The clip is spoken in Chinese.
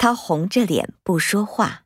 他红着脸不说话。